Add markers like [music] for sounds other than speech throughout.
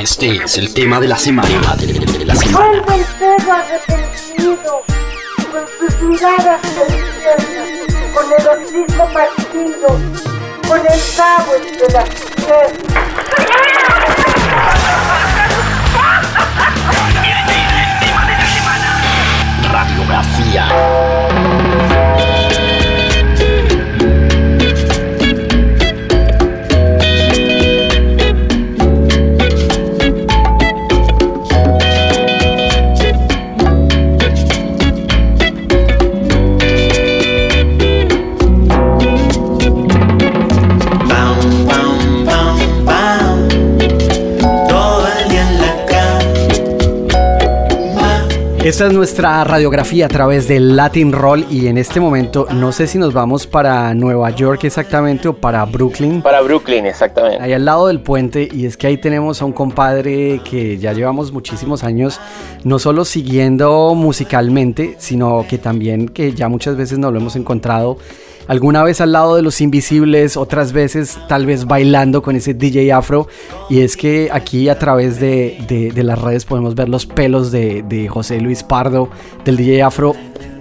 Este es el tema de la semana. De la semana. Vuelve el perro arrepentido, con sus miradas con el hocico partido, con el cabo entre las piernas. Radiografía. Esta es nuestra radiografía a través del Latin Roll y en este momento no sé si nos vamos para Nueva York exactamente o para Brooklyn. Para Brooklyn, exactamente. Ahí al lado del puente y es que ahí tenemos a un compadre que ya llevamos muchísimos años no solo siguiendo musicalmente, sino que también que ya muchas veces nos lo hemos encontrado alguna vez al lado de los invisibles, otras veces tal vez bailando con ese DJ afro. Y es que aquí a través de, de- de las redes podemos ver los pelos de, de José Luis Pardo, del DJ afro.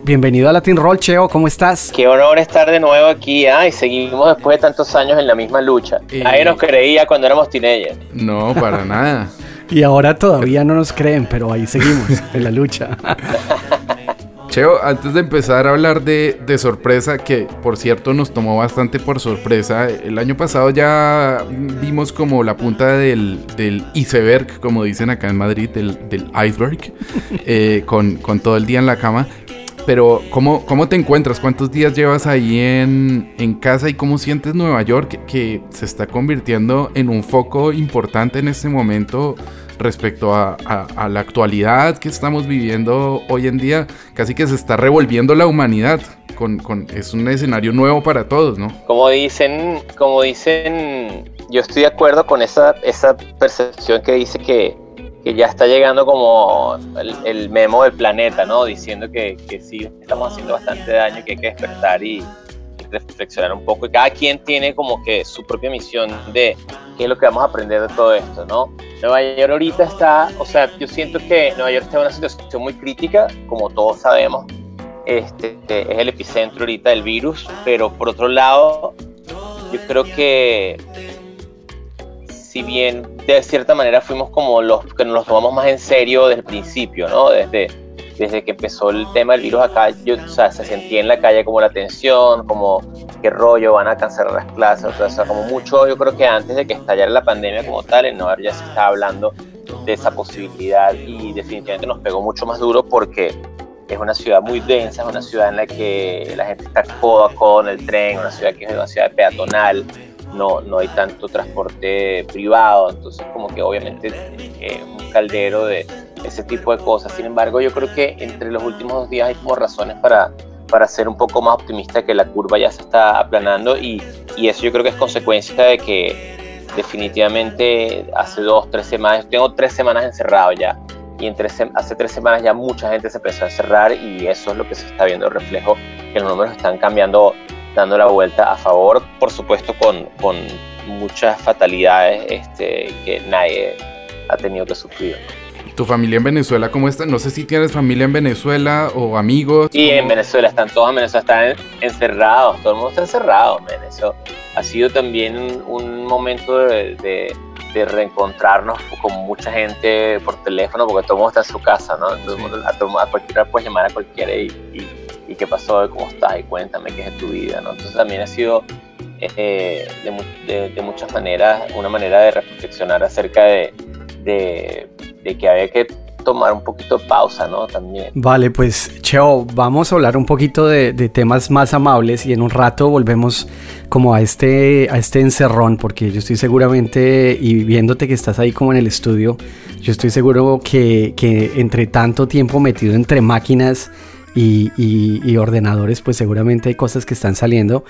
Bienvenido a Latin Roll, Cheo, ¿cómo estás? Qué honor estar de nuevo aquí, ah, y seguimos después de tantos años en la misma lucha. Eh. Nadie nos creía cuando éramos teenagers. No, para nada. [laughs] Y ahora todavía no nos creen, pero ahí seguimos en la lucha. [laughs] Cheo, antes de empezar a hablar de, de sorpresa, que por cierto nos tomó bastante por sorpresa, el año pasado ya vimos como la punta del, del iceberg, como dicen acá en Madrid, del, del iceberg, [laughs] eh, con, con todo el día en la cama. Pero, ¿cómo, ¿cómo te encuentras? ¿Cuántos días llevas ahí en, en casa y cómo sientes Nueva York que, que se está convirtiendo en un foco importante en este momento respecto a, a- a la actualidad que estamos viviendo hoy en día? Casi que se está revolviendo la humanidad. Con, con- es un escenario nuevo para todos, ¿no? Como dicen, como dicen, yo estoy de acuerdo con esa, esa percepción que dice que, que ya está llegando como el, el memo del planeta, ¿no? Diciendo que, que sí estamos haciendo bastante daño, que hay que despertar y reflexionar un poco. Y cada quien tiene como que su propia misión de qué es lo que vamos a aprender de todo esto, ¿no? Nueva York ahorita está, o sea, yo siento que Nueva York está en una situación muy crítica, como todos sabemos. Este es el epicentro ahorita del virus, pero por otro lado, yo creo que si bien de cierta manera fuimos como los que nos los tomamos más en serio desde el principio, ¿no? Desde, desde que empezó el tema del virus acá, yo, o sea, se sentía en la calle como la tensión, como qué rollo, van a cancelar las clases, o sea, como mucho, yo creo que antes de que estallara la pandemia como tal, en Nueva ya se estaba hablando de esa posibilidad y definitivamente nos pegó mucho más duro porque es una ciudad muy densa, es una ciudad en la que la gente está codo a codo en el tren, una ciudad que es una ciudad peatonal, no, no hay tanto transporte privado, entonces como que obviamente eh, un caldero de ese tipo de cosas. Sin embargo, yo creo que entre los últimos dos días hay como razones para, para ser un poco más optimista que la curva ya se está aplanando y, y eso yo creo que es consecuencia de que definitivamente hace dos, tres semanas, tengo tres semanas encerrado ya y en tres sem- hace tres semanas ya mucha gente se empezó a encerrar y eso es lo que se está viendo reflejo, que los números están cambiando, dando la vuelta a favor, por supuesto con, con muchas fatalidades este, que nadie ha tenido que sufrir. ¿Tu familia en Venezuela cómo está? No sé si tienes familia en Venezuela o amigos. Y en ¿cómo? Venezuela están todos en Venezuela, están en- encerrados, todo el mundo está encerrado. Eso ha sido también un, momento de, de- de reencontrarnos con mucha gente por teléfono, porque todo el mundo está en su casa, ¿no? El mundo, a, a cualquiera puedes llamar a cualquiera y, y, y qué pasó, cómo estás, y cuéntame qué es tu vida, ¿no? Entonces también ha sido eh, de, de- de muchas maneras una manera de reflexionar acerca de, de que había que tomar un poquito de pausa, ¿no? También. Vale, pues Cheo, vamos a hablar un poquito de, de temas más amables y en un rato volvemos como a este, a este encerrón, porque yo estoy seguramente, y viéndote que estás ahí como en el estudio, yo estoy seguro que, que entre tanto tiempo metido entre máquinas y, ordenadores, pues seguramente hay cosas que están saliendo.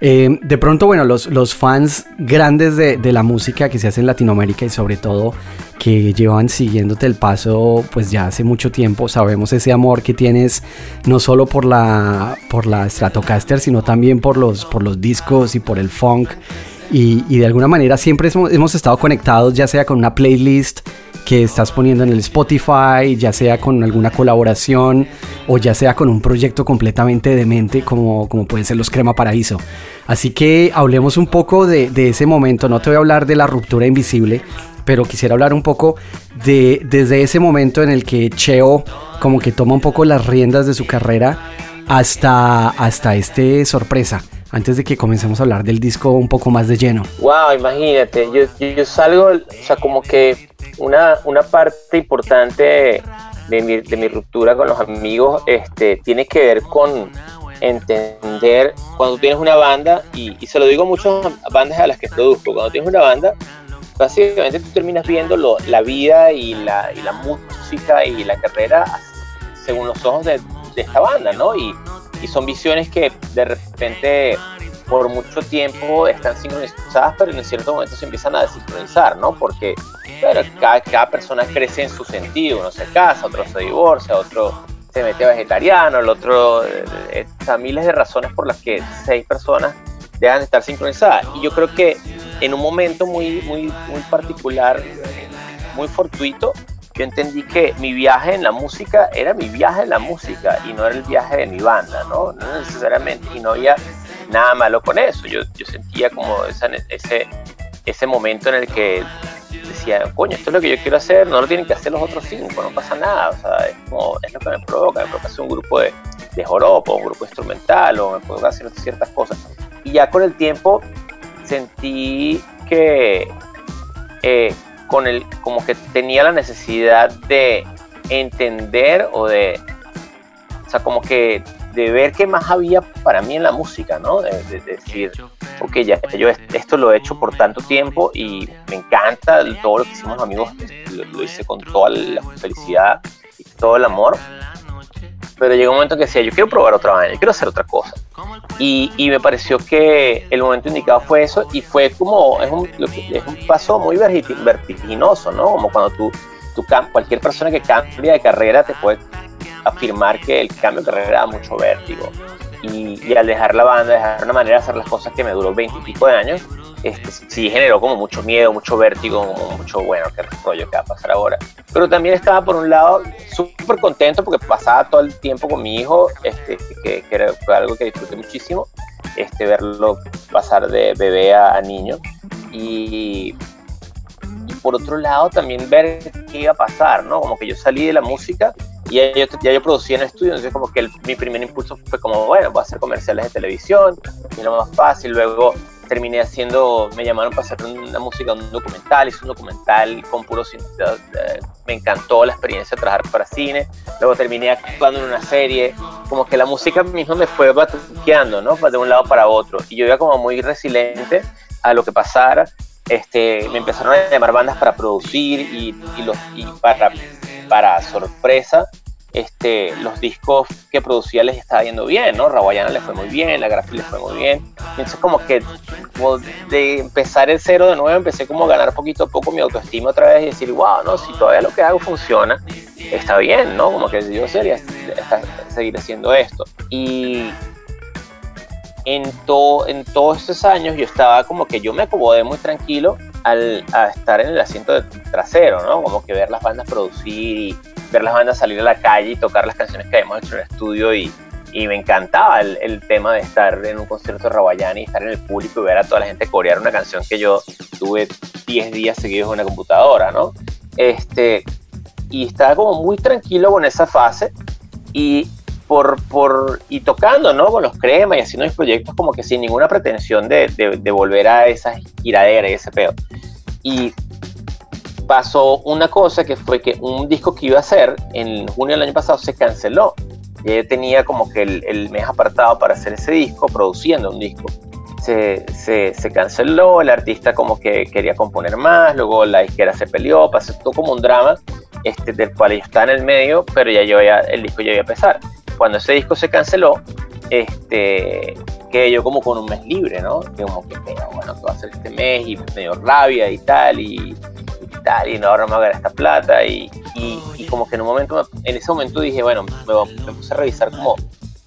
Eh, de pronto, bueno, los, los fans grandes de, de la música que se hace en Latinoamérica y sobre todo que llevan siguiéndote el paso pues ya hace mucho tiempo, sabemos ese amor que tienes no solo por la, por la Stratocaster, sino también por los, por los discos y por el funk. Y, y de alguna manera siempre hemos, hemos estado conectados, ya sea con una playlist que estás poniendo en el Spotify, ya sea con alguna colaboración o ya sea con un proyecto completamente demente como, como pueden ser los Crema Paraíso. Así que hablemos un poco de, de ese momento, no te voy a hablar de la ruptura invisible, pero quisiera hablar un poco de desde ese momento en el que Cheo como que toma un poco las riendas de su carrera hasta, hasta este sorpresa, antes de que comencemos a hablar del disco un poco más de lleno. Wow, imagínate, yo, yo salgo, o sea, como que una, una parte importante de mi, de mi ruptura con los amigos este, tiene que ver con entender cuando tienes una banda, y, y se lo digo a muchas bandas a las que produzco, cuando tienes una banda, básicamente tú terminas viendo lo, la vida y la, y la música y la carrera según los ojos de, de esta banda, ¿no? Y, y, son visiones que de repente por mucho tiempo están sincronizadas, pero en cierto momento se empiezan a desincronizar, ¿no? Porque cada, cada persona crece en su sentido, uno se casa, otro se divorcia, otro se mete vegetariano, el otro, eh, miles de razones por las que seis personas dejan de estar sincronizadas. Y yo creo que en un momento muy, muy, muy particular, muy fortuito, yo entendí que mi viaje en la música era mi viaje en la música y no era el viaje de mi banda, ¿no? No necesariamente, y no había nada malo con eso. Yo, yo sentía como esa, ese, ese momento en el que decía, coño, esto es lo que yo quiero hacer, no lo tienen que hacer los otros cinco, no pasa nada, o sea, es, como, es lo que me provoca, me provoca hacer un grupo de, de joropo, un grupo instrumental, o me provoca hacer ciertas cosas. Y ya con el tiempo sentí que eh, con el, como que tenía la necesidad de entender o de, o sea, como que de ver qué más había para mí en la música, ¿no? De, de, de decir, ok, ya yo esto lo he hecho por tanto tiempo y me encanta todo lo que hicimos amigos, lo hice con toda la felicidad y todo el amor, pero llegó un momento que decía, yo quiero probar otra vaina, yo quiero hacer otra cosa. Y, y, me pareció que el momento indicado fue eso y fue como, es un, es un paso muy vertiginoso, ¿no? Como cuando tú, tú, cualquier persona que cambia de carrera te puede afirmar que el cambio de carrera da mucho vértigo. Y, y, al dejar la banda, dejar una manera de hacer las cosas que me duró veintipico de años, este, sí generó como mucho miedo, mucho vértigo, mucho, bueno, qué rollo que va a pasar ahora. Pero también estaba por un lado súper contento porque pasaba todo el tiempo con mi hijo, este, que, que era algo que disfruté muchísimo, este, verlo pasar de bebé a, a niño. Y, y por otro lado también ver qué iba a pasar, ¿no? Como que yo salí de la música y ya yo, ya yo producía en el estudio, entonces como que el, mi primer impulso fue como, bueno, voy a hacer comerciales de televisión, y lo más fácil, luego terminé haciendo, me llamaron para hacer una música, un documental, hice un documental con puro cine, me encantó la experiencia de trabajar para cine, luego terminé actuando en una serie, como que la música misma me fue batuqueando, ¿no? De un lado para otro, y yo iba como muy resiliente a lo que pasara, este, me empezaron a llamar bandas para producir y, y, los, y para, para sorpresa, este, los discos que producía les estaba yendo bien, ¿no? Rawayana le fue muy bien, la Grafi le fue muy bien. Entonces como que como de empezar el cero de nuevo, empecé como a ganar poquito a poco mi autoestima otra vez y decir, wow, no, si todavía lo que hago funciona, está bien, ¿no? Como que yo sería seguir haciendo esto. Y en, to, en todos esos años yo estaba como que yo me acomodé muy tranquilo al a estar en el asiento trasero, ¿no? Como que ver las bandas producir y ver las bandas salir a la calle y tocar las canciones que habíamos hecho en el estudio y, y me encantaba el, el, tema de estar en un concierto de Rabayani y estar en el público y ver a toda la gente corear una canción que yo tuve 10 días seguidos en una computadora, ¿no? Este, y estaba como muy tranquilo con esa fase y por, por, y tocando, ¿no? Con los cremas y haciendo mis proyectos como que sin ninguna pretensión de, de, de volver a esa giradera y ese pedo. Y pasó una cosa que fue que un disco que iba a hacer en junio del año pasado se canceló. Yo tenía como que el, el mes apartado para hacer ese disco, produciendo un disco. Se, se, se, canceló, el artista como que quería componer más, luego la izquierda se peleó, pasó todo como un drama este, del cual yo estaba en el medio, pero ya yo ya, el disco ya iba a empezar. Cuando ese disco se canceló, este, quedé yo como con un mes libre, ¿no? Que como que, bueno, ¿qué va a ser este mes? Y medio rabia y tal, y, y tal, y no, ahora me voy a ganar esta plata, y, y, y, como que en un momento, en ese momento dije, bueno, me, me puse a revisar como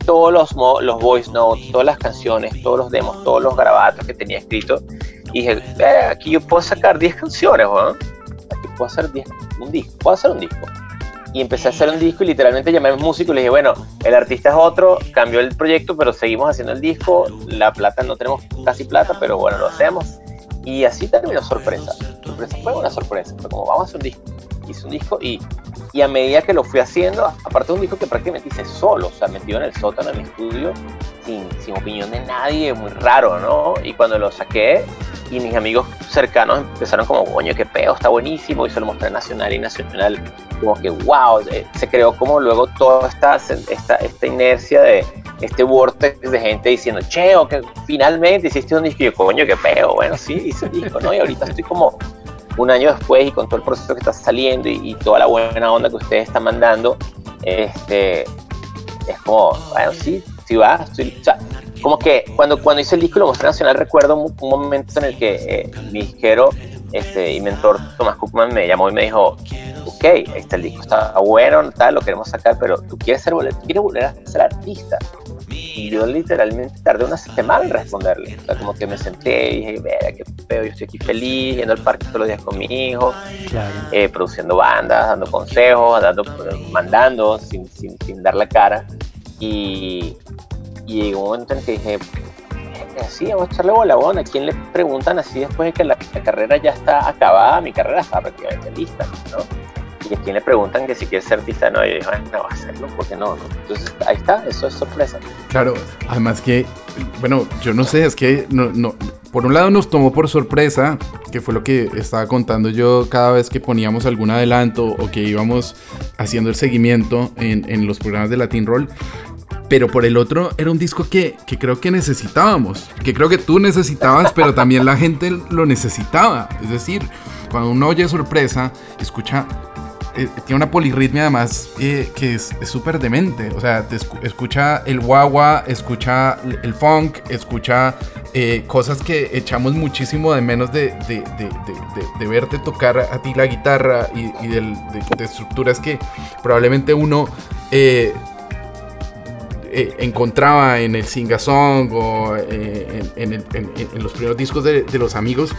todos los, los voice notes, todas las canciones, todos los demos, todos los grabatos que tenía escrito, y dije, eh, aquí yo puedo sacar 10 canciones, ¿no? Aquí puedo hacer 10 un disco, puedo hacer un disco. Y empecé a hacer un disco y literalmente llamé a mi músico y le dije, bueno, el artista es otro, cambió el proyecto, pero seguimos haciendo el disco, la plata, no tenemos casi plata, pero bueno, lo hacemos. Y así terminó Sorpresa. Sorpresa fue una sorpresa, fue como, vamos a hacer un disco. Hice un disco y, y a medida que lo fui haciendo, aparte de un disco que prácticamente hice solo, o sea, metido en el sótano de mi estudio, sin, sin opinión de nadie, muy raro, ¿no? Y cuando lo saqué, y mis amigos cercanos empezaron como, coño, qué peo, está buenísimo, y se lo mostré nacional y nacional, como que, wow, eh, se creó como luego toda esta, esta, esta inercia de este vortex de gente diciendo, cheo, que finalmente hiciste un disco, y yo, coño, qué peo, bueno, sí, hice un disco, ¿no? Y ahorita estoy como un año después y con todo el proceso que está saliendo y, y toda la buena onda que ustedes están mandando, este, es como, bueno, sí, sí va, estoy, o sea, como que cuando, cuando hice el disco lo mostré nacional recuerdo un, un momento en el que eh, mi disquero este, y mentor Tomás Cookman me llamó y me dijo, ok, este el disco está bueno, tal, lo queremos sacar, pero tú quieres, ser, tú quieres volver a ser artista. Y yo literalmente tardé una semana en responderle. O sea, como que me senté y dije, vea, qué feo, yo estoy aquí feliz, yendo al parque todos los días con mi hijo, Claro. eh, produciendo bandas, dando consejos, dando, mandando sin, sin, sin dar la cara. Y, y llegó un momento en que dije, "Eh, sí, vamos a echarle bola, bueno, ¿a quién le preguntan así después de que la, la carrera ya está acabada? Mi carrera está prácticamente lista, ¿no? Y a quién le preguntan que si quiere ser artista, no, y dije, "Bueno, no va a hacerlo, porque no, no. Entonces ahí está, eso es sorpresa. Claro, además que, bueno, yo no sé, es que no, no, por un lado nos tomó por sorpresa, que fue lo que estaba contando yo cada vez que poníamos algún adelanto o que íbamos haciendo el seguimiento en, en los programas de Latin Roll. Pero por el otro, era un disco que, que creo que necesitábamos, que creo que tú necesitabas, pero también la gente lo necesitaba. Es decir, cuando uno oye sorpresa, escucha eh, tiene una polirritmia además eh, que es súper demente. O sea, te escu- escucha el guagua, escucha el funk, escucha eh, cosas que echamos muchísimo de menos de, de- de- de- verte tocar a ti la guitarra y, de estructuras que probablemente uno eh, encontraba en el sing-a-song o eh, en, los primeros discos de, los amigos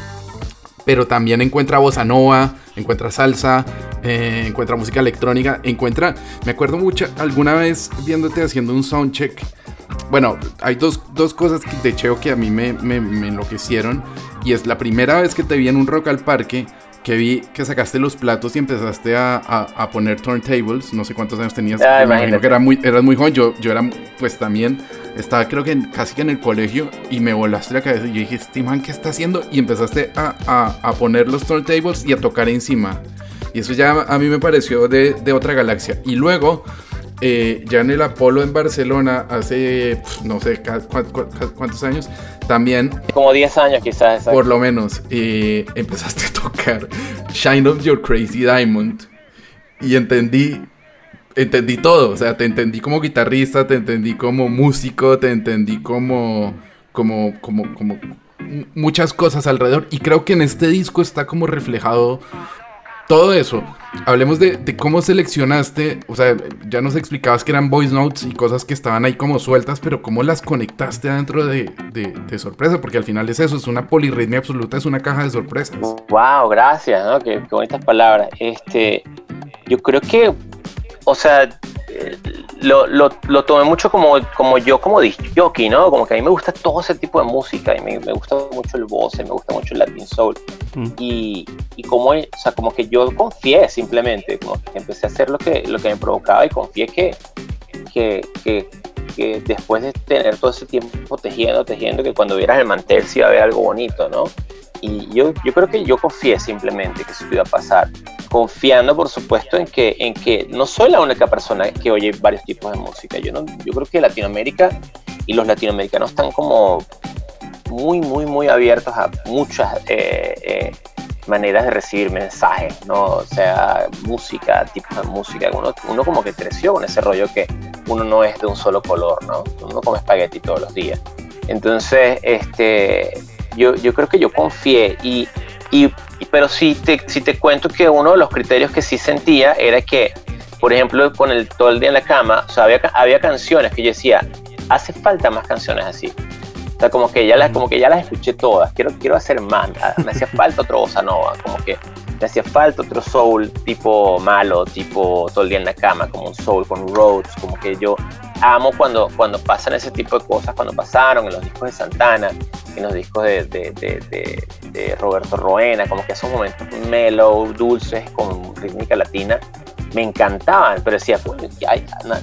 pero también encuentra bossa nova, encuentra salsa, eh, encuentra música electrónica, encuentra, me acuerdo mucho alguna vez viéndote haciendo un soundcheck. Bueno, hay dos, dos cosas de Cheo que a mí me- me enloquecieron. Y es la primera vez que te vi en un rock al parque, que vi que sacaste los platos y empezaste a, a- a poner turntables. No sé cuántos años tenías. Ah, me imagino que era muy, eras muy joven. Yo, yo era, pues también, estaba creo que en- casi que en el colegio y me volaste la cabeza. Y yo dije, este man, ¿qué está haciendo? Y empezaste a, a- a poner los turntables y a tocar encima. Y eso ya a mí me pareció de, de otra galaxia. Y luego, eh, ya en el Apolo en Barcelona, hace, no sé, cuántos años, también Como 10 años quizás. exacto. por lo menos, eh, empezaste a tocar Shine of Your Crazy Diamond y entendí, entendí todo, o sea, te entendí como guitarrista, te entendí como músico, te entendí como, como, como, como muchas cosas alrededor y creo que en este disco está como reflejado todo eso. Hablemos de, de cómo seleccionaste, o sea, ya nos explicabas que eran voice notes y cosas que estaban ahí como sueltas, pero cómo las conectaste dentro de, de- sorpresa, porque al final es eso, es una polirritmia absoluta, es una caja de sorpresas. Wow, gracias, ¿no? Qué, qué bonitas palabras. Este, yo creo que, o sea, lo, lo, lo tomé mucho como, como yo, como disc jockey, ¿no? Como que a mí me gusta todo ese tipo de música, y me, me gusta mucho el bossa, me gusta mucho el Latin Soul. Mm. Y, y como, o sea, como que yo confié simplemente, como que empecé a hacer lo que, lo que me provocaba y confié que, que, que, que después de tener todo ese tiempo tejiendo, tejiendo, que cuando vieras el mantel sí iba a haber algo bonito, ¿no? Y yo, yo creo que yo confié simplemente que eso iba a pasar, confiando por supuesto en que, en que no soy la única persona que oye varios tipos de música. Yo, no, yo creo que Latinoamérica y los latinoamericanos están como muy, muy, muy abiertos a muchas eh, eh, maneras de recibir mensajes, ¿no? O sea, música, tipos de música. Uno, uno como que creció con ese rollo que uno no es de un solo color, ¿no? Uno no come espagueti todos los días. Entonces, este, yo, yo creo que yo confié y, y, pero sí te, sí te cuento que uno de los criterios que sí sentía era que, por ejemplo, con el todo el día en la cama, o sea, había, había canciones que yo decía, hace falta más canciones así. O sea, como que ya las, como que ya las escuché todas, quiero, quiero hacer más, ah, me hacía falta otro bossa nova, como que me hacía falta otro soul tipo malo, tipo todo el día en la cama, como un soul con Rhodes, como que yo amo cuando, cuando pasan ese tipo de cosas, cuando pasaron en los discos de Santana, en los discos de, de, de, de Roberto Roena, como que esos momentos mellow, dulces, con rítmica latina, me encantaban, pero decía, pues,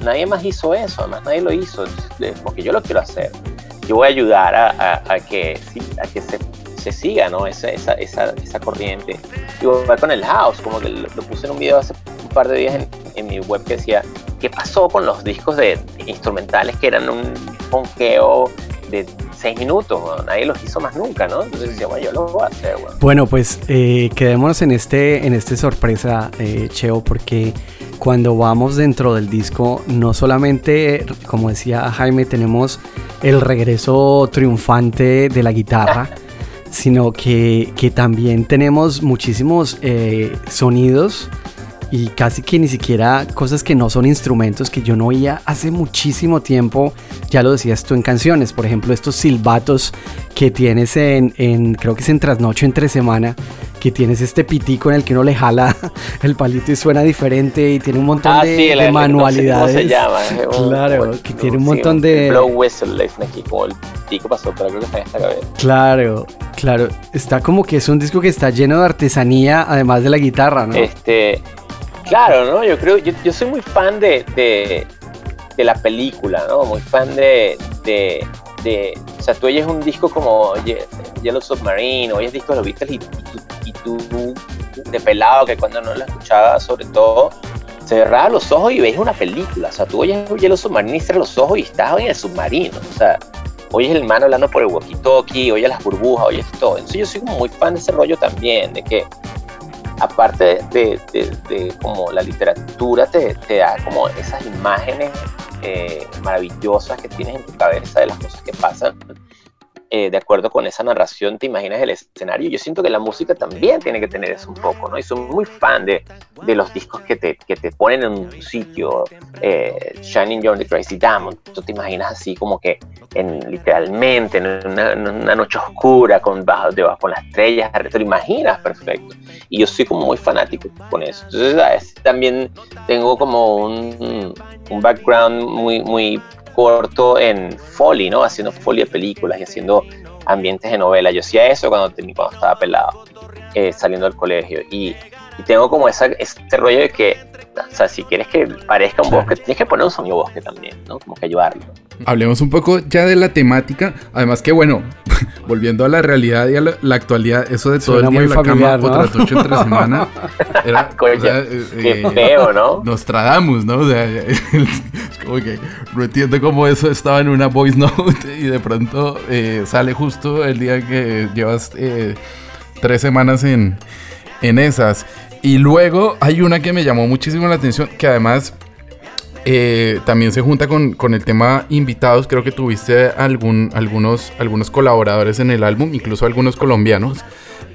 nadie más hizo eso, además nadie lo hizo, porque yo lo quiero hacer. Yo voy a ayudar a, a, que, a que se, se siga ¿no? esa, esa, esa, esa corriente. Y con el house, como que lo, puse en un video hace un par de días en, en, mi web que decía, ¿qué pasó con los discos de instrumentales que eran un ponqueo de seis minutos, nadie los hizo más nunca, ¿no? Entonces decía, bueno, yo lo voy a hacer, bueno. Bueno, pues eh, quedémonos en este, en este sorpresa, eh, Cheo, porque cuando vamos dentro del disco, no solamente, como decía Jaime, tenemos el regreso triunfante de la guitarra, [laughs] sino que, que, también tenemos muchísimos eh, sonidos y casi que ni siquiera cosas que no son instrumentos que yo no oía hace muchísimo tiempo, ya lo decías tú en canciones, por ejemplo estos silbatos que tienes en, en creo que es en trasnocho entre semana, que tienes este pitico en el que uno le jala [laughs] el palito y suena diferente y tiene un montón ah, de, sí, el, de manualidades. No sé cómo se llama. Claro, que tiene un montón sí, de... Blow whistle, es aquí como el pico pasó, pero creo que está en esta cabeza. Claro, claro, está como que es un disco que está lleno de artesanía, además de la guitarra, ¿no? Este, Claro, ¿no? Yo creo, yo, yo soy muy fan de, de, de, la película, ¿no? Muy fan de, de, o sea, tú oyes un disco como Yellow Submarine, oyes discos los Beatles y, y, tú, de pelado, que cuando no lo escuchaba, sobre todo, cerraba los ojos y ves una película, o sea, tú oyes Yellow Submarine y cierras los ojos y estás en el submarino, o sea, oyes el mano hablando por el walkie-talkie, oyes las burbujas, oyes todo. Entonces yo soy como muy fan de ese rollo también, de que aparte de, de, como la literatura te, te, da como esas imágenes eh, maravillosas que tienes en tu cabeza de las cosas que pasan, eh, de acuerdo con esa narración te imaginas el escenario. Yo siento que la música también tiene que tener eso un poco, ¿no? Y soy muy fan de, de los discos que te, que te ponen en un sitio, eh, Shining John the Crazy Diamond, tú te imaginas así como que en, literalmente en una, noche oscura con, bajo, debajo, con las estrellas, te lo imaginas perfecto. Y yo soy como muy fanático con eso. Entonces, ¿sabes? también tengo como un, un background muy corto en Foley, ¿no? Haciendo Foley de películas y haciendo ambientes de novela. Yo hacía eso cuando, cuando estaba pelado, eh, saliendo del colegio. Y, y tengo como esa, este rollo de que, o sea, si quieres que parezca un bosque, tienes que poner un sonido bosque también, ¿no? Como que ayudarlo. Hablemos un poco ya de la temática. Además que, bueno, [laughs] volviendo a la realidad y a la, la actualidad, eso de todo Suena el día en la familiar, cama, ¿no? otra noche entre [laughs] semana, era, [laughs] Coño, o sea, qué eh, feo, ¿no? Nostradamus, ¿no? O sea, es como que no entiendo cómo eso estaba en una voice note y de pronto eh, sale justo el día que llevas eh, tres semanas en, en esas. Y luego hay una que me llamó muchísimo la atención, que además eh, también se junta con, con, el tema invitados. Creo que tuviste algún, algunos, algunos colaboradores en el álbum, incluso algunos colombianos.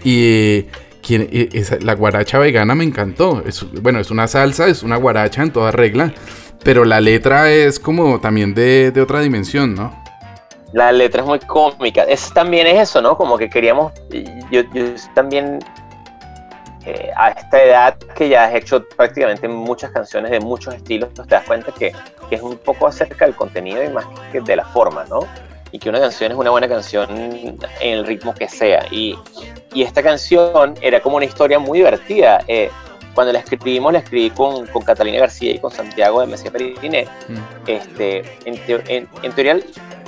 Y quien, esa, la guaracha vegana me encantó. Bueno, es una salsa, es una guaracha en toda regla. Pero la letra es como también de, de otra dimensión, ¿no? La letra es muy cómica. Es, también es eso, ¿no? Como que queríamos. Yo también eh, a esta edad que ya has hecho prácticamente muchas canciones de muchos estilos, te das cuenta que, que, es un poco acerca del contenido y más que de la forma, ¿no? Y que una canción es una buena canción en el ritmo que sea. Y, y esta canción era como una historia muy divertida. Eh, cuando la escribimos, la escribí con, con, Catalina García y con Santiago de Mesía Periné. Mm. Este, en, te, en, en, teoría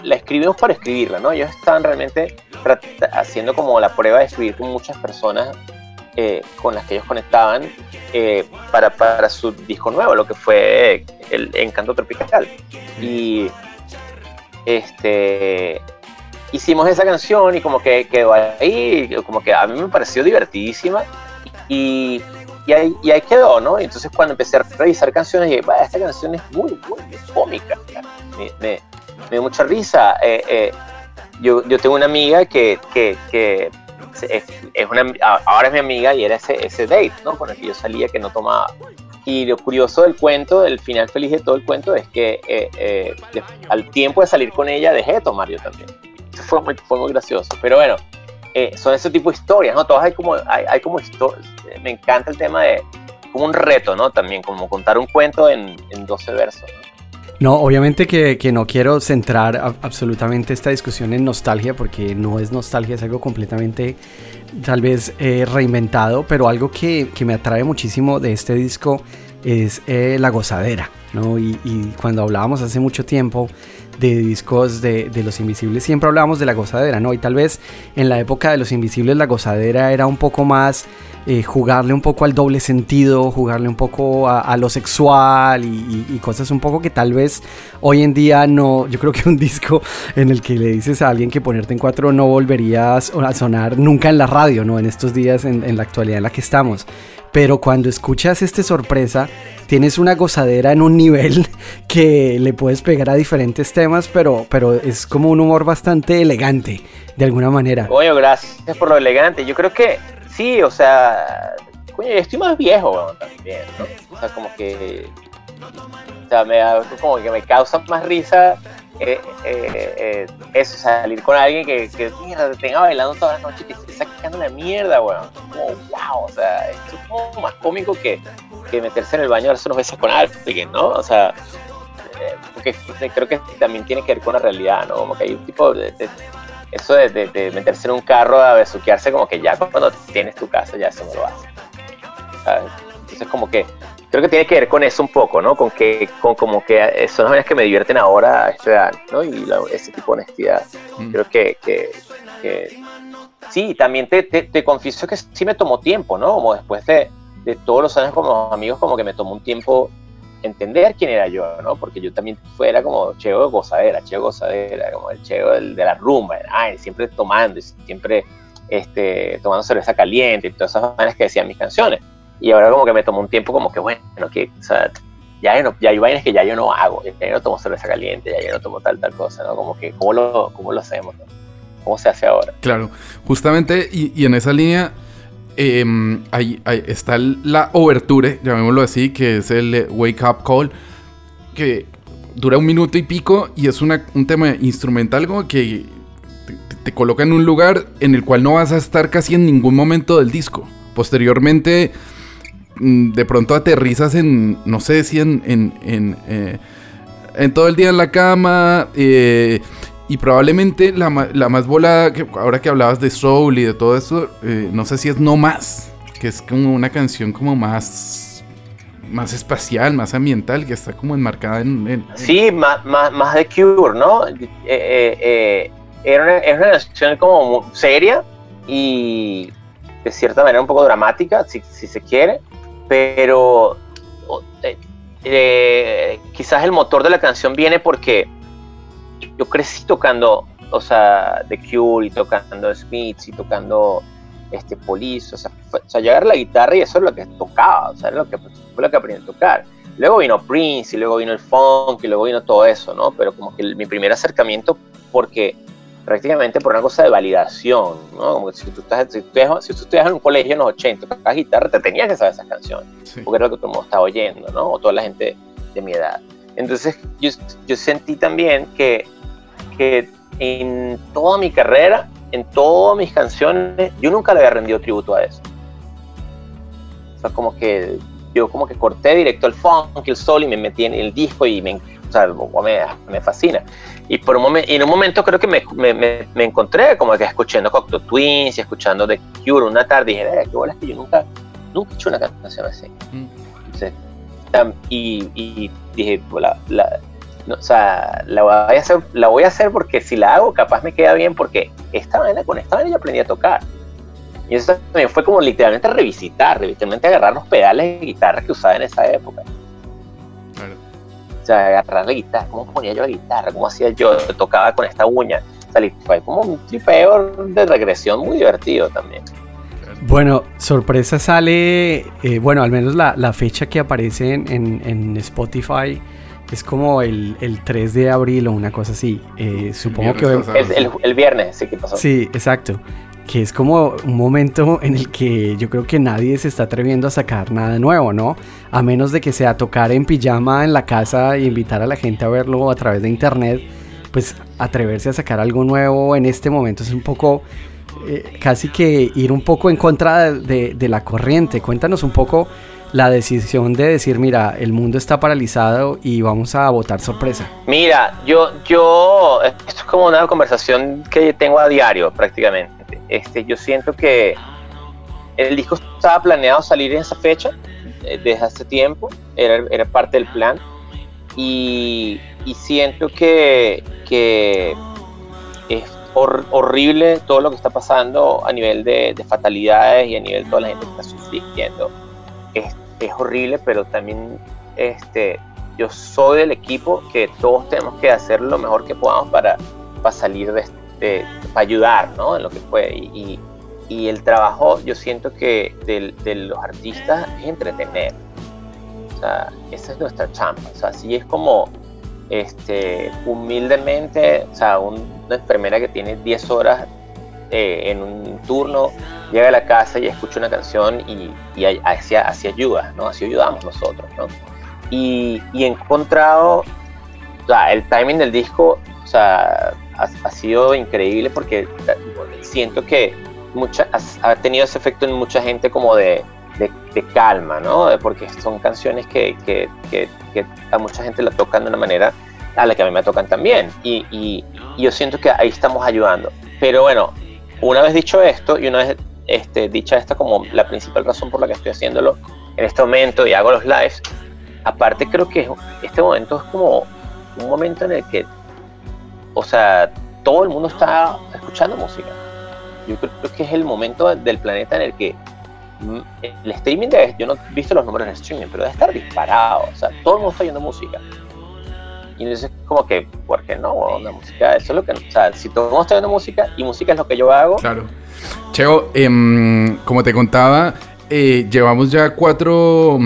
la escribimos para escribirla, ¿no? Ellos estaban realmente haciendo como la prueba de escribir con muchas personas eh, con las que ellos conectaban eh, para, para, su disco nuevo, lo que fue el Encanto Tropical. Y este hicimos esa canción y como que quedó ahí, como que a mí me pareció divertidísima y, y, ahí, y ahí quedó, ¿no? Y entonces cuando empecé a revisar canciones, dije, esta canción es muy, muy cómica, me, me, me dio mucha risa. Eh, eh, yo, yo tengo una amiga que, que, que es, una, ahora es mi amiga y era ese, ese date, ¿no? Con el que yo salía que no tomaba. Y lo curioso del cuento, el final feliz de todo el cuento, es que eh, eh, al tiempo de salir con ella dejé de tomar yo también. Eso fue muy, fue muy gracioso. Pero bueno, eh, son ese tipo de historias, ¿no? Todas hay como, hay, hay como historias, me encanta el tema de, como un reto, ¿no? También, como contar un cuento en, en 12 versos, ¿no? No, obviamente que, que no quiero centrar absolutamente esta discusión en nostalgia, porque no es nostalgia, es algo completamente tal vez eh, reinventado, pero algo que, que me atrae muchísimo de este disco es eh, la gozadera, ¿no? Y cuando hablábamos hace mucho tiempo de discos de, de Los Invisibles, siempre hablábamos de la gozadera, ¿no? Y tal vez en la época de Los Invisibles la gozadera era un poco más eh, jugarle un poco al doble sentido, jugarle un poco a, lo sexual y, cosas un poco que tal vez hoy en día no, yo creo que un [laughs] disco en el que le dices a alguien que ponerte en cuatro no volvería a so- a sonar nunca en la radio, ¿no? En estos días, en la actualidad en la que estamos. Pero cuando escuchas este sorpresa, tienes una gozadera en un nivel [laughs] que le puedes pegar a diferentes temas, pero, pero es como un humor bastante elegante, de alguna manera. Coño, gracias por lo elegante. Yo creo que sí, o sea, coño, yo estoy más viejo weón, también, ¿no? O sea, como que, o sea, me, como que me causa más risa eh, eh, eh, eso, salir con alguien que, que mierda, te tenga bailando toda la noche y te esté sacando la mierda, weón. Como, wow, o sea, esto es como más cómico que, que meterse en el baño a darse unos besos con alguien, ¿no? O sea, eh, porque creo que también tiene que ver con la realidad, ¿no? Como que hay un tipo de, de- eso de, de- de meterse en un carro a besuquearse como que ya cuando tienes tu casa ya eso no lo hace. ¿sabes? Entonces como que creo que tiene que ver con eso un poco, ¿no? Con que con como que eh, son las maneras que me divierten ahora a esta edad, ¿no? Y la- ese tipo de honestidad. Mm. Creo que, que, que- sí, también te, te, te confieso que sí me tomó tiempo, ¿no? Como después de, de todos los años como amigos, como que me tomó un tiempo entender quién era yo, ¿no? Porque yo también fuera como cheo de gozadera, cheo de gozadera, como el cheo del- de la rumba, ay, siempre tomando, siempre este, tomando cerveza caliente y todas esas vainas que decían mis canciones. Y ahora como que me tomó un tiempo como que, bueno, que, ya, ya hay vainas que ya yo no hago, ya yo no tomo cerveza caliente, ya yo no tomo tal, tal cosa, ¿no? Como que, ¿cómo lo, cómo lo hacemos? ¿Cómo se hace ahora? Claro, justamente, y, y en esa línea eh, ahí, ahí está la oberture, llamémoslo así, que es el eh, Wake Up Call, que dura un minuto y pico y es una- un tema instrumental como que te, coloca en un lugar en el cual no vas a estar casi en ningún momento del disco. Posteriormente, de pronto aterrizas en, no sé si en, en, en, eh, todo el día en la cama. eh, y probablemente la, la más volada, que ahora que hablabas de Soul y de todo eso, eh, no sé si es No Más, que es como una canción como más, más espacial, más ambiental, que está como enmarcada en... Sí, más, más, más de Cure, ¿no? Era, una, una canción como seria y de cierta manera un poco dramática, si, si se quiere, pero eh, eh, quizás el motor de la canción viene porque yo crecí tocando, o sea, The Cure y tocando Smiths y tocando este Police, o sea, fue- o sea, la guitarra y eso es lo que tocaba, o sea, lo que, fue lo que aprendí a tocar. Luego vino Prince y luego vino el funk y luego vino todo eso, ¿no? Pero como que el- mi primer acercamiento, porque prácticamente por una cosa de validación, ¿no? Como que si tú, estás, si, tú, si tú estudias en un colegio en los 80, tocabas guitarra, te tenías que saber esas canciones sí. porque era lo que todo el mundo estaba oyendo, ¿no? O toda la gente de mi edad. Entonces yo, yo sentí también que, que en toda mi carrera, en todas mis canciones, yo nunca le había rendido tributo a eso. O sea, como que yo como que corté directo el funk, el soul y me metí en el disco y me, o sea, me, me fascina. Y por un momento, y en un momento creo que me, me, me, me encontré como que escuchando Cocteau Twins y escuchando The Cure una tarde y dije, "Eh, qué bola es que yo nunca, nunca he hecho una canción así. Mm. Entonces, y, y dije, pues, la, la- no, o sea, la voy, a hacer, la voy a hacer porque si la hago, capaz me queda bien, porque esta vaina, con esta vaina yo aprendí a tocar. Y eso también fue como literalmente revisitar, literalmente agarrar los pedales de guitarra que usaba en esa época. O sea, agarrar la guitarra, cómo ponía yo la guitarra, cómo hacía yo, tocaba con esta uña. O sea, fue como un tripeo de regresión muy divertido también. Bueno, sorpresa sale, eh, bueno, al menos la, la fecha que aparece en, en- en Spotify es como el, el 3 de abril o una cosa así. Eh, supongo que... El, el, el viernes, sí que pasó. Sí, exacto. Que es como un momento en el que yo creo que nadie se está atreviendo a sacar nada nuevo, ¿no? A menos de que sea tocar en pijama en la casa e invitar a la gente a verlo a través de internet, pues atreverse a sacar algo nuevo en este momento es un poco eh, casi que ir un poco en contra de- de la corriente. Cuéntanos un poco la decisión de decir, mira, el mundo está paralizado y vamos a votar sorpresa. Mira, yo, yo, esto es como una conversación que tengo a diario prácticamente. Este, yo siento que el disco estaba planeado salir en esa fecha, eh, desde hace tiempo, era, parte del plan. Y, siento que, es hor- horrible todo lo que está pasando a nivel de, de fatalidades y a nivel de toda la gente que está sufriendo. Es, es horrible, pero también este, yo soy del equipo que todos tenemos que hacer lo mejor que podamos para, para salir de, este- para ayudar, ¿no? En lo que puede. Y, y- y el trabajo, yo siento que del- de, los artistas es entretener. O sea, esa es nuestra chamba. O sea, así es como, este, humildemente, o sea, un- una enfermera que tiene 10 horas eh, en un turno, llega a la casa y escucha una canción y, y así, así ayuda, ¿no? Así ayudamos nosotros, ¿no? Y, y he encontrado, o sea, el timing del disco, o sea, ha, ha sido increíble porque siento que mucha, ha, ha tenido ese efecto en mucha gente como de, de, de calma, ¿no? Porque son canciones que, que, que, que a mucha gente la tocan de una manera a la que a mí me tocan también. Y, y, y yo siento que ahí estamos ayudando. Pero bueno, una vez dicho esto y una vez este, dicha esta como la principal razón por la que estoy haciéndolo en este momento y hago los lives, aparte creo que este momento es como un momento en el que, o sea, todo el mundo está escuchando música. Yo creo que es el momento del planeta en el que mm, el streaming, debe, yo no he visto los números de streaming, pero debe estar disparado. O sea, todo el mundo está oyendo música. Y entonces, como que, ¿por qué no? La música, eso es lo que. O sea, si todo el mundo está oyendo música y música es lo que yo hago, Claro. Cheo, em, como te contaba, eh, llevamos ya cuatro,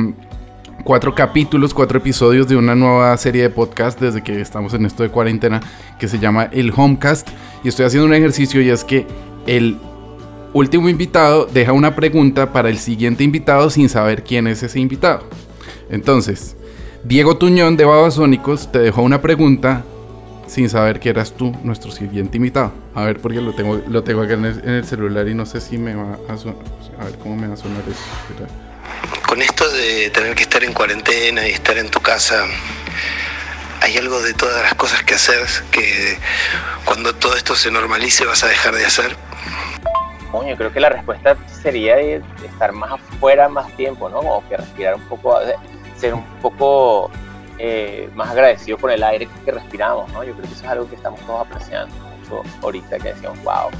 cuatro capítulos, cuatro episodios de una nueva serie de podcast desde que estamos en esto de cuarentena que se llama el Homecast. Y estoy haciendo un ejercicio y es que el último invitado deja una pregunta para el siguiente invitado sin saber quién es ese invitado. Entonces, Diego Tuñón de Babasónicos te dejó una pregunta sin saber que eras tú nuestro siguiente invitado. A ver, porque lo tengo, lo tengo acá en el, en el celular y no sé si me va a sonar. A ver cómo me va a sonar eso. Espera. Con esto de tener que estar en cuarentena y estar en tu casa, ¿hay algo de todas las cosas que hacer que cuando todo esto se normalice vas a dejar de hacer? coño, creo que la respuesta sería estar más afuera más tiempo, ¿no? Como que respirar un poco, ser un poco eh, más agradecido con el aire que respiramos, ¿no? Yo creo que eso es algo que estamos todos apreciando mucho ahorita, que decimos, wow,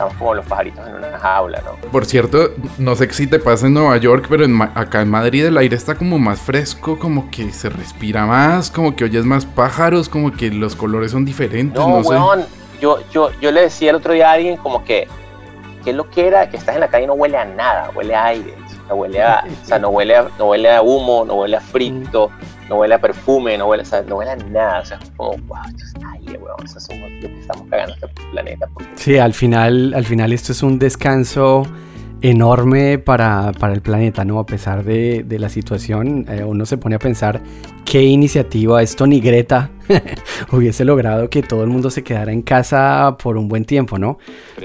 estamos como los pajaritos en una jaula, ¿no? Por cierto, no sé si te pasa en Nueva York, pero en acá en Madrid el aire está como más fresco, como que se respira más, como que oyes más pájaros, como que los colores son diferentes, No, no, sé. weón, yo, yo, yo le decía el otro día a alguien como que, que lo que era, que estás en la calle y no huele a nada, huele a aire, o sea, huele a, o sea, no huele a, no huele a humo, no huele a frito, no huele a perfume, no huele, o sea, no huele a nada, o sea, es como, wow, esto es aire, weón, o sea, somos lo que estamos cagando este planeta. porque- Sí, al final, al final esto es un descanso enorme para, para el planeta, ¿no? A pesar de, de la situación, eh, uno se pone a pensar qué iniciativa esto ni Greta [laughs] hubiese logrado que todo el mundo se quedara en casa por un buen tiempo, ¿no?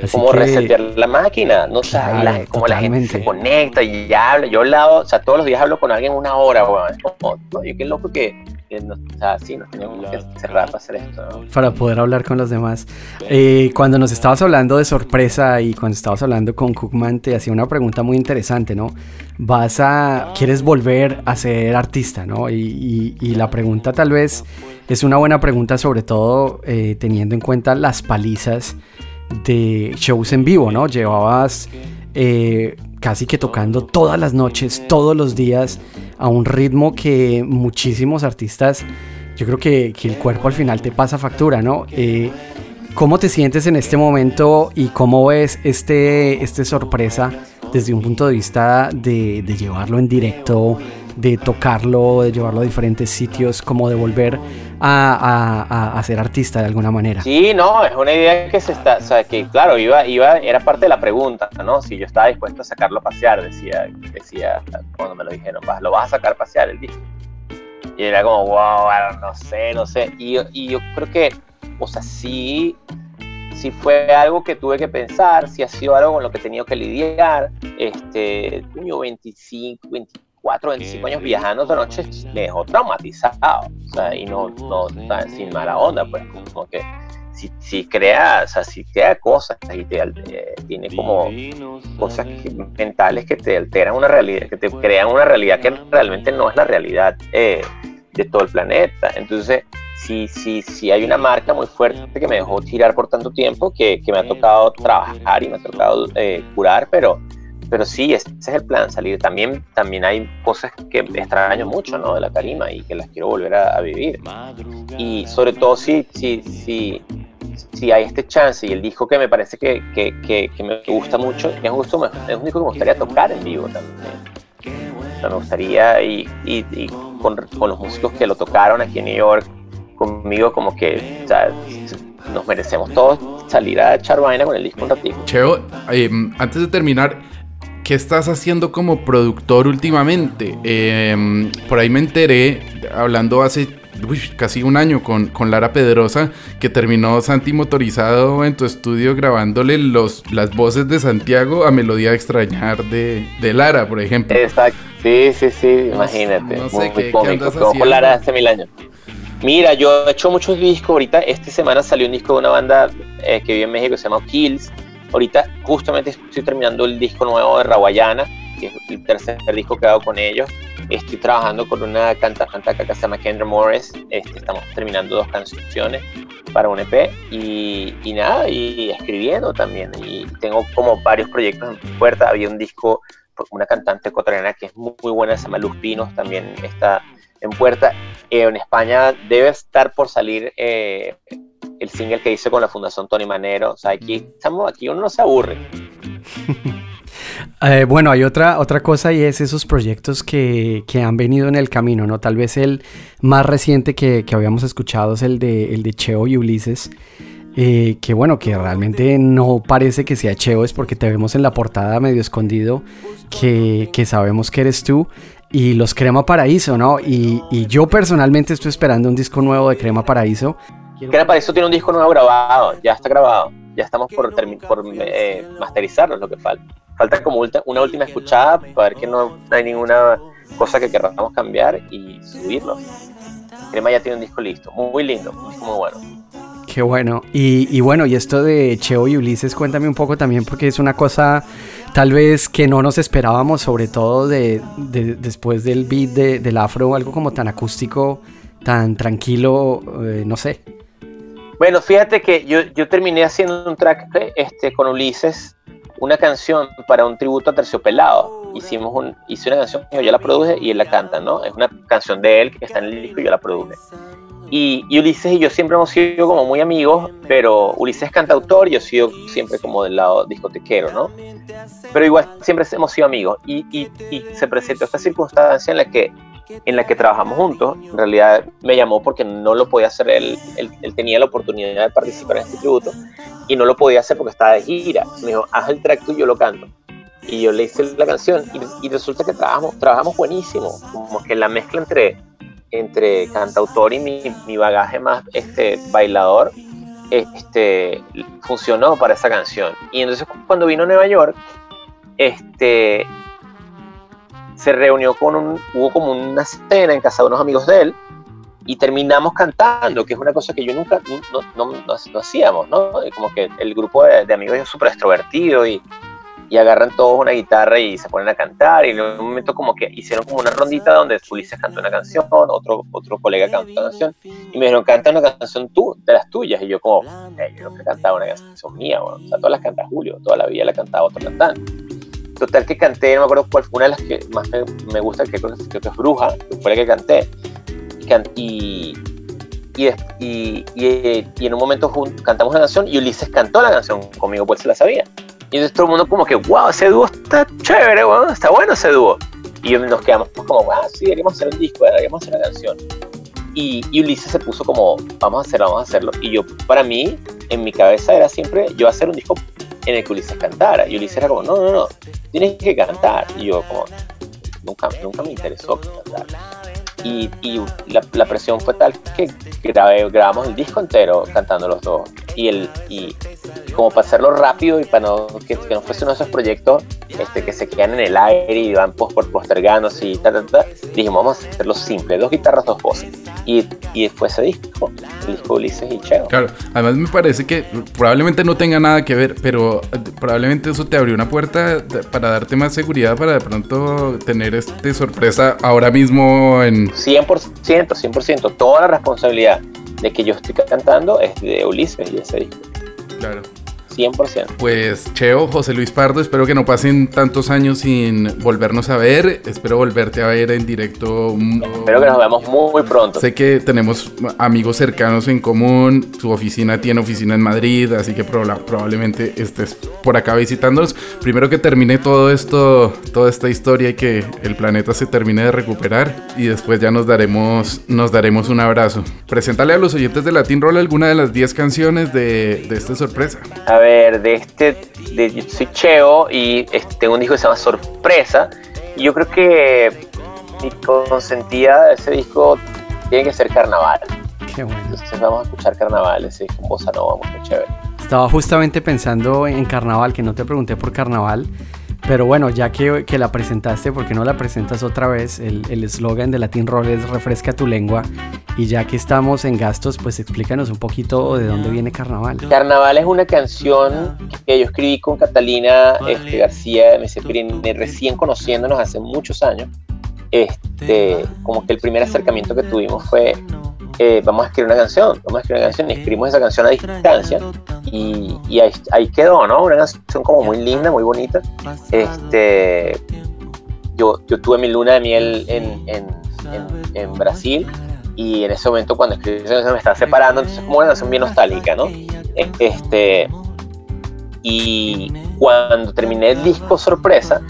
Así como que- resetear la máquina, no o sea, la- como la gente se totalmente. conecta y habla, yo he hablado, o sea, todos los días hablo con alguien una hora, weón, es como, no, yo qué loco que, que nos- o sea, sí, nos tenemos que cerrar para hacer esto, ¿no? para poder hablar con los demás. Eh, cuando nos estabas hablando de sorpresa y cuando estabas hablando con Cookman, te hacía una pregunta muy interesante, ¿no? Vas a, quieres volver a ser artista, ¿no? Y, y- y la pregunta tal vez es una buena pregunta, sobre todo eh, teniendo en cuenta las palizas de shows en vivo, ¿no? Llevabas eh, casi que tocando todas las noches, todos los días, a un ritmo que muchísimos artistas, yo creo que, el cuerpo al final te pasa factura, ¿no? Eh, ¿Cómo te sientes en este momento y cómo ves este, este sorpresa desde un punto de vista de, de llevarlo en directo, de tocarlo, de llevarlo a diferentes sitios, como de volver a, a- a- a ser artista de alguna manera? Sí, no, es una idea que se está, o sea, que claro, iba, iba, era parte de la pregunta, ¿no? Si yo estaba dispuesto a sacarlo a pasear, decía, decía cuando me lo dijeron, "Vas- lo vas a sacar a pasear el disco. Y era como, wow, no sé, no sé. Y, yo- creo que, o sea, sí, si fue algo que tuve que pensar, si ha sido algo con lo que he tenido que lidiar. Este, coño, 25, 24, 25 años viajando otra noche me dejó traumatizado. O sea, y no, no, sin mala onda, pues, como que si, si crea, o sea, si crea cosas y te, eh, tiene como cosas mentales que te alteran una realidad, que te crean una realidad que realmente no es la realidad eh, de todo el planeta. Entonces, sí, sí, sí hay una marca muy fuerte que me dejó tirar por tanto tiempo que, que me ha tocado trabajar y me ha tocado eh, curar, pero, pero sí, ese es el plan, salir. También, también hay cosas que extraño mucho, ¿no? De la tarima y que las quiero volver a, a vivir. Y sobre todo si, si, si, si hay este chance y el disco que me parece que, que, que, me gusta mucho, es un, gusto, es un disco que me gustaría tocar en vivo también. O sea, me gustaría, y, y, y con, con, los músicos que lo tocaron aquí en New York, conmigo, como que o sea, nos merecemos todos salir a echar vaina con el disco un ratito. Cheo, eh, antes de terminar, ¿qué estás haciendo como productor últimamente? Eh, por ahí me enteré, hablando hace uy, casi un año con, con, Lara Pedrosa, que terminó Santi motorizado en tu estudio grabándole los, las voces de Santiago a Melodía de Extrañar de, de Lara, por ejemplo. Exacto, sí, sí, sí, imagínate. No, sé, muy, ¿qué, cómico. ¿qué con Lara hace mil años. Mira, yo he hecho muchos discos. Ahorita, esta semana salió un disco de una banda eh, que vive en México se llama Kills. Ahorita, justamente, estoy terminando el disco nuevo de Rawayana, que es el tercer disco que hago con ellos. Estoy trabajando con una cantante que se llama Kendra Morris. Este, estamos terminando dos canciones para un EP y, y, nada, y escribiendo también. Y tengo como varios proyectos en puerta. Había un disco, una cantante ecuatoriana que es muy, muy buena, se llama Luz Pinos, también está en puerta. Eh, en España debe estar por salir eh, el single que hice con la Fundación Tony Manero. O sea, aquí, estamos, aquí uno no se aburre. [laughs] Eh, bueno, hay otra, otra cosa y es esos proyectos que, que, han venido en el camino, ¿no? Tal vez el más reciente que, que habíamos escuchado es el de, el de Cheo y Ulises. Eh, que bueno, que realmente no parece que sea Cheo, es porque te vemos en la portada medio escondido, que, que sabemos que eres tú. Y los Crema Paraíso, ¿no? Y, y, yo personalmente estoy esperando un disco nuevo de Crema Paraíso. Crema Paraíso tiene un disco nuevo grabado, ya está grabado. Ya estamos por, por eh, masterizarlo, es lo que falta falta como una última escuchada para ver que no hay ninguna cosa que queramos cambiar y subirlo. Crema ya tiene un disco listo, muy lindo, un disco muy bueno. Qué bueno. Y, y, bueno, y esto de Cheo y Ulises, cuéntame un poco también, porque es una cosa tal vez que no nos esperábamos, sobre todo de, de después del beat de, del afro, algo como tan acústico, tan tranquilo, eh, no sé. Bueno, fíjate que yo, yo terminé haciendo un track este, con Ulises una canción para un tributo a Terciopelado. Hicimos un, hice una canción yo la produje y él la canta, ¿no? Es una canción de él que está en el disco y yo la produje. Y, y, Ulises y yo siempre hemos sido como muy amigos, pero Ulises es cantautor y yo he sido siempre como del lado discotequero, ¿no? Pero igual siempre hemos sido amigos. Y, y, y se presentó esta circunstancia en la que en la que trabajamos juntos. En realidad me llamó porque no lo podía hacer él, él, él, tenía la oportunidad de participar en este tributo y no lo podía hacer porque estaba de gira. Me dijo, haz el track tú y yo lo canto. Y yo le hice la canción y, y resulta que trabajamos, trabajamos buenísimo, como que la mezcla entre, entre cantautor y mi, mi bagaje más este, bailador este, funcionó para esa canción. Y entonces cuando vino a Nueva York, este, se reunió con un, hubo como una cena en casa de unos amigos de él y terminamos cantando, que es una cosa que yo nunca, no, no, no, no hacíamos, ¿no? Como que el grupo de, de amigos es súper extrovertido y, y, agarran todos una guitarra y se ponen a cantar y en un momento como que hicieron como una rondita donde Ulises cantó una canción, otro, otro colega cantó una canción y me dijeron, canta una canción tú, de las tuyas y yo como, hey, yo no cantaba una canción mía, bueno, o sea, todas las canta Julio, toda la vida la cantaba otro cantante. Total que canté, no me acuerdo cuál fue una de las que más me, me gusta, que creo, que es Bruja, que fue la que canté. Y, y, y, y, en un momento cantamos la canción y Ulises cantó la canción conmigo, pues se la sabía. Y entonces todo el mundo como que, wow, ese dúo está chévere, bueno, está bueno ese dúo. Y nos quedamos como, wow, sí, deberíamos hacer un disco, deberíamos hacer una canción. Y, y, Ulises se puso como, vamos a hacerlo, vamos a hacerlo. Y yo, para mí, en mi cabeza era siempre yo hacer un disco en el que Ulises cantara. Y Ulises era como, no, no, no, tienes que cantar. Y yo como, nunca, nunca me interesó cantar. Y, la, presión fue tal que grabé, grabamos el disco entero cantando los dos. y, el, y como para hacerlo rápido y para no, que, no fuese uno de esos proyectos este, que se quedan en el aire y van post, postergándose y tal, tal, dijimos, vamos a hacerlo simple, dos guitarras, dos voces. Y, y fue ese disco, el disco Ulises y Cheo. Claro, además me parece que probablemente no tenga nada que ver, pero eh, probablemente eso te abrió una puerta para darte más seguridad para de pronto tener este sorpresa ahora mismo en... 100%, 100%, toda la responsabilidad de que yo estoy cantando es de Ulises y ese disco, Claro. 100%. Pues Cheo, José Luis Pardo, espero que no pasen tantos años sin volvernos a ver. Espero volverte a ver en directo. mm, Espero que nos veamos muy pronto. Sé que tenemos amigos cercanos en común. Su oficina tiene oficina en Madrid, así que proba- probablemente estés por acá visitándonos. Primero que termine todo esto, toda esta historia y que el planeta se termine de recuperar y después ya nos daremos, nos daremos un abrazo. Preséntale a los oyentes de Latin Roll alguna de las 10 canciones de, de esta sorpresa. A ver, de este, de, yo soy Cheo y este, tengo un disco que se llama Sorpresa. Y yo creo que mi consentida de ese disco tiene que ser Carnaval. Qué bueno. Entonces vamos a escuchar Carnaval, ese con bossa nova muy chévere. Estaba justamente pensando en carnaval, que no te pregunté por carnaval, pero bueno, ya que, que la presentaste, ¿por qué no la presentas otra vez? El el eslogan de Latin Roll es refresca tu lengua. Y ya que estamos en gastos, pues explícanos un poquito de dónde viene carnaval. Carnaval es una canción que yo escribí con Catalina este, García de Pirine, recién conociéndonos hace muchos años. Este, como que el primer acercamiento que tuvimos fue, eh, vamos a escribir una canción, vamos a escribir una canción, y escribimos esa canción a distancia, y, y ahí, ahí quedó, ¿no? Una canción como muy linda, muy bonita. Este, yo, yo tuve mi luna de miel en, en, en, en Brasil, y en ese momento cuando escribí esa canción me estaba separando, entonces como una canción bien nostálgica, ¿no? Este, y cuando terminé el disco sorpresa,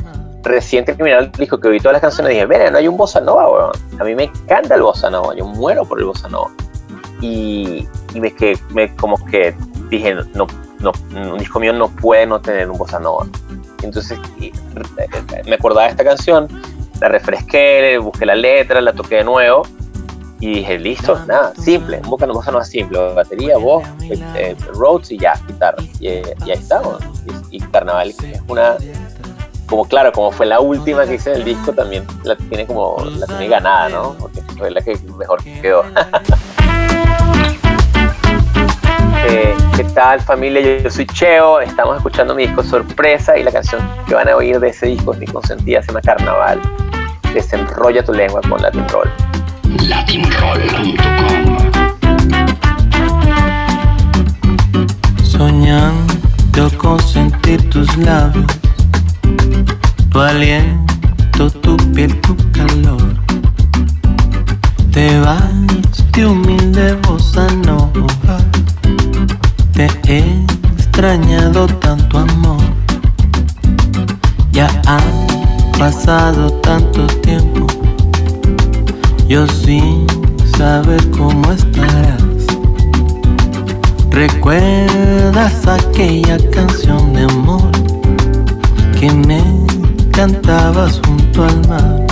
recién terminado el disco que oí todas las canciones, dije, mira, no hay un bossa nova, weón. A mí me encanta el bossa nova, yo muero por el bossa nova. Y, y me, que, me como que dije, no, no, un disco mío no puede no tener un bossa nova. Entonces y, me acordaba de esta canción, la refresqué, busqué la letra, la toqué de nuevo y dije, listo, nada, simple, un bossa nova simple, batería, voz, eh, eh, Rhodes y ya, guitarra. Y, eh, y ahí weón. y, y Carnaval es una como claro, como fue la última que hice en el disco, también la tiene como, la tiene ganada, ¿no? Porque fue la que mejor quedó. [laughs] eh, ¿Qué tal familia? Yo, yo soy Cheo, estamos escuchando mi disco Sorpresa y la canción que van a oír de ese disco es mi consentida, se llama Carnaval. Desenrolla tu lengua con Latin Roll. latinroll.com Soñando con sentir tus labios, tu aliento, tu piel, tu calor. Te vas de humilde bossa nova. Te he extrañado tanto amor. Ya ha pasado tanto tiempo. Yo sin saber cómo estarás. ¿Recuerdas aquella canción de amor que me cantabas junto al mar?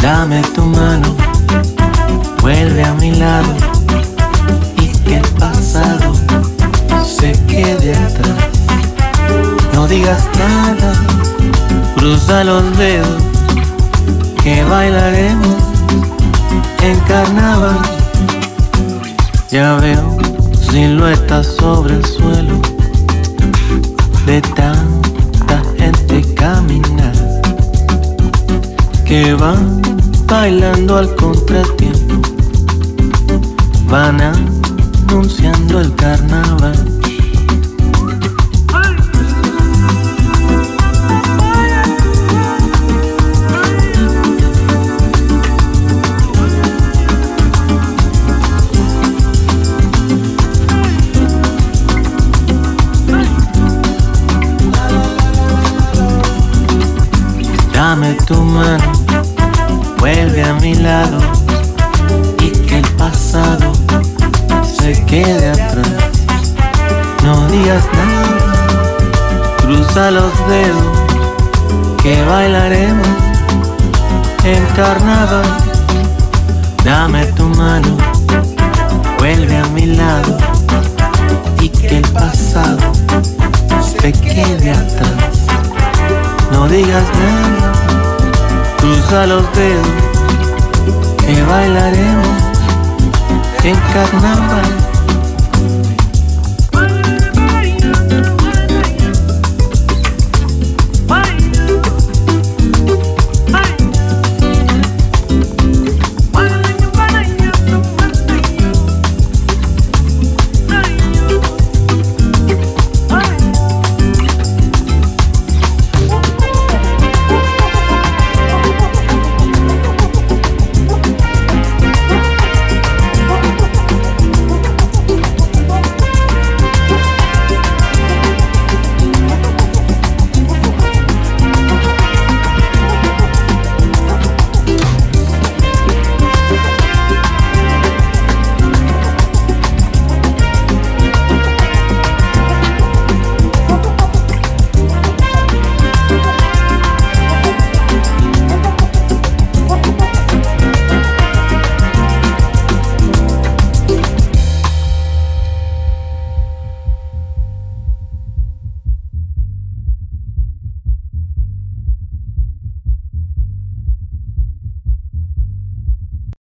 Dame tu mano, vuelve a mi lado quede atrás. No digas nada, cruza los dedos que bailaremos en carnaval. Ya veo siluetas sobre el suelo de tanta gente caminar que van bailando al contratiempo, van anunciando el carnaval. Dame tu mano, vuelve a mi lado pasado se quede atrás. No digas nada, cruza los dedos que bailaremos en carnaval. Dame tu mano, vuelve a mi lado y que el pasado se quede atrás. No digas nada, cruza los dedos que bailaremos en carnaval.